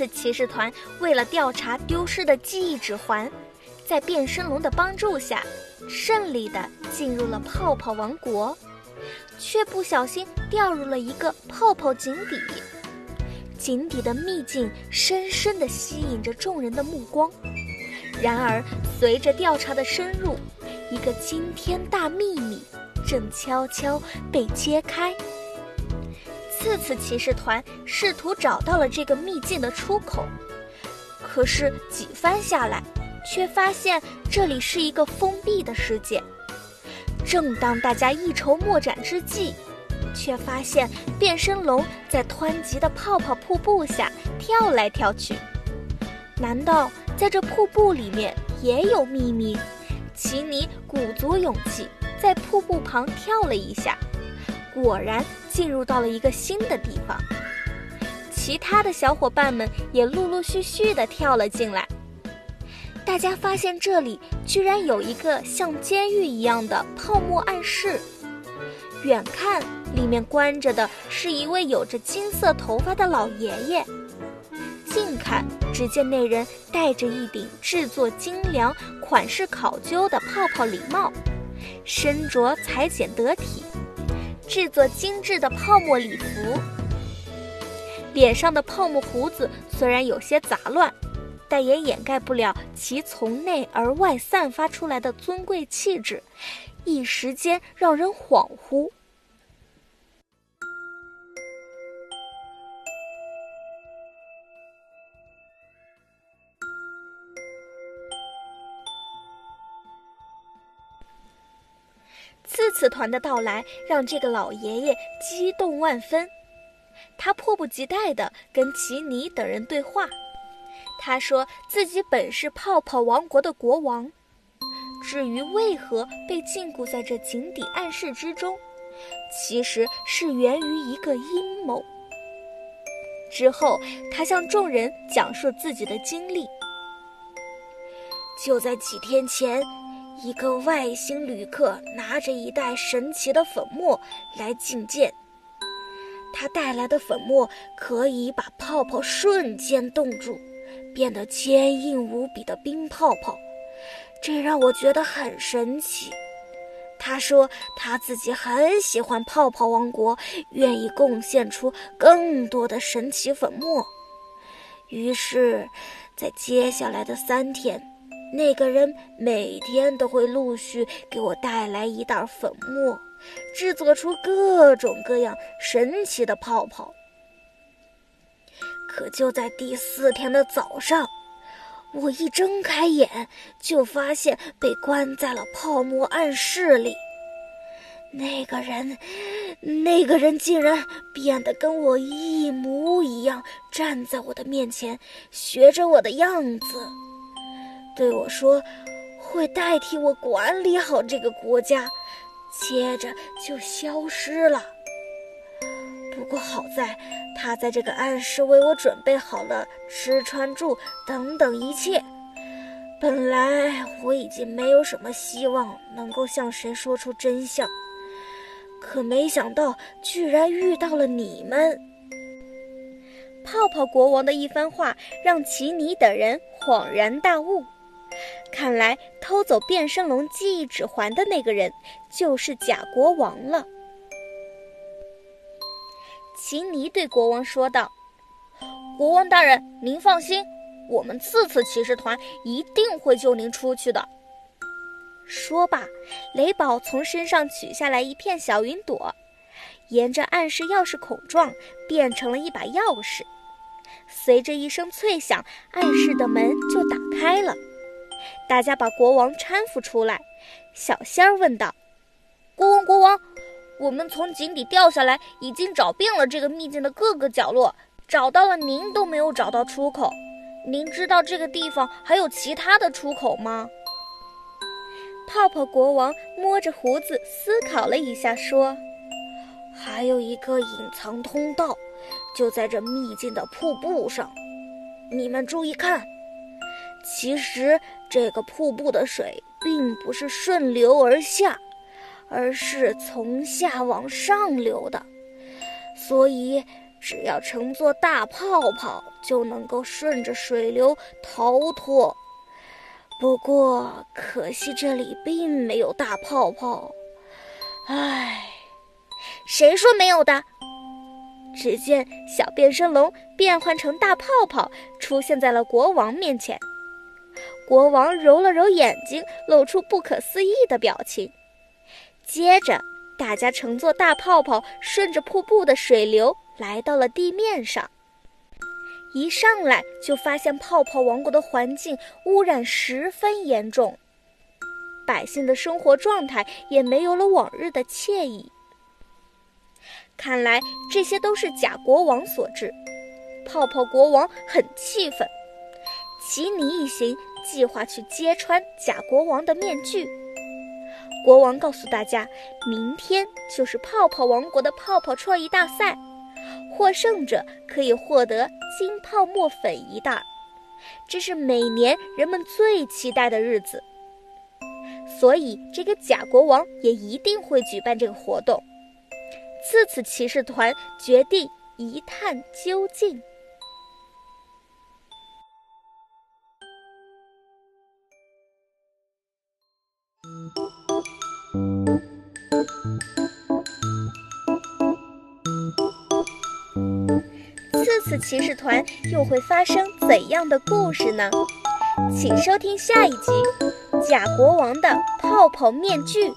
次骑士团为了调查丢失的记忆指环，在变身龙的帮助下，顺利的进入了泡泡王国，却不小心掉入了一个泡泡井底。井底的秘境深深的吸引着众人的目光。然而，随着调查的深入，一个惊天大秘密正悄悄被揭开。次次骑士团试图找到了这个秘境的出口，可是几番下来，却发现这里是一个封闭的世界。正当大家一筹莫展之际，却发现变身龙在湍急的泡泡瀑布下跳来跳去。难道在这瀑布里面也有秘密？奇尼鼓足勇气，在瀑布旁跳了一下，果然进入到了一个新的地方。其他的小伙伴们也陆陆续续的跳了进来。大家发现这里居然有一个像监狱一样的泡沫暗室，远看里面关着的是一位有着金色头发的老爷爷。近看，只见那人戴着一顶制作精良、款式考究的泡泡礼帽，身着裁剪得体、制作精致的泡沫礼服。脸上的泡沫胡子虽然有些杂乱，但也掩盖不了其从内而外散发出来的尊贵气质，一时间让人恍惚。次团的到来让这个老爷爷激动万分，他迫不及待地跟奇尼等人对话。他说自己本是泡泡王国的国王，至于为何被禁锢在这井底暗室之中，其实是源于一个阴谋。之后，他向众人讲述自己的经历。就在几天前。一个外星旅客拿着一袋神奇的粉末来觐见。他带来的粉末可以把泡泡瞬间冻住，变得坚硬无比的冰泡泡，这让我觉得很神奇。他说他自己很喜欢泡泡王国，愿意贡献出更多的神奇粉末。于是，在接下来的三天。那个人每天都会陆续给我带来一袋粉末，制作出各种各样神奇的泡泡。可就在第四天的早上，我一睁开眼，就发现被关在了泡沫暗室里。那个人，那个人竟然变得跟我一模一样，站在我的面前，学着我的样子。对我说：“会代替我管理好这个国家。”接着就消失了。不过好在，他在这个暗室为我准备好了吃穿住等等一切。本来我已经没有什么希望能够向谁说出真相，可没想到居然遇到了你们。泡泡国王的一番话让奇尼等人恍然大悟。看来偷走变身龙记忆指环的那个人就是假国王了。奇尼对国王说道：“国王大人，您放心，我们次次骑士团一定会救您出去的。”说罢，雷宝从身上取下来一片小云朵，沿着暗室钥匙孔状变成了一把钥匙。随着一声脆响，暗室的门就打开了。大家把国王搀扶出来，小仙儿问道：“国王，国王，我们从井底掉下来，已经找遍了这个秘境的各个角落，找到了您都没有找到出口。您知道这个地方还有其他的出口吗？”泡泡国王摸着胡子思考了一下，说：“还有一个隐藏通道，就在这秘境的瀑布上。你们注意看。”其实，这个瀑布的水并不是顺流而下，而是从下往上流的，所以只要乘坐大泡泡，就能够顺着水流逃脱。不过可惜这里并没有大泡泡。唉，谁说没有的？只见小变身龙变换成大泡泡，出现在了国王面前。国王揉了揉眼睛，露出不可思议的表情。接着，大家乘坐大泡泡，顺着瀑布的水流来到了地面上。一上来就发现泡泡王国的环境污染十分严重，百姓的生活状态也没有了往日的惬意。看来这些都是假国王所致。泡泡国王很气愤，吉尼一行计划去揭穿假国王的面具。国王告诉大家，明天就是泡泡王国的泡泡创意大赛，获胜者可以获得金泡沫粉一袋，这是每年人们最期待的日子。所以，这个假国王也一定会举办这个活动。自此骑士团决定一探究竟。这次骑士团又会发生怎样的故事呢？请收听下一集《假国王的泡泡面具》。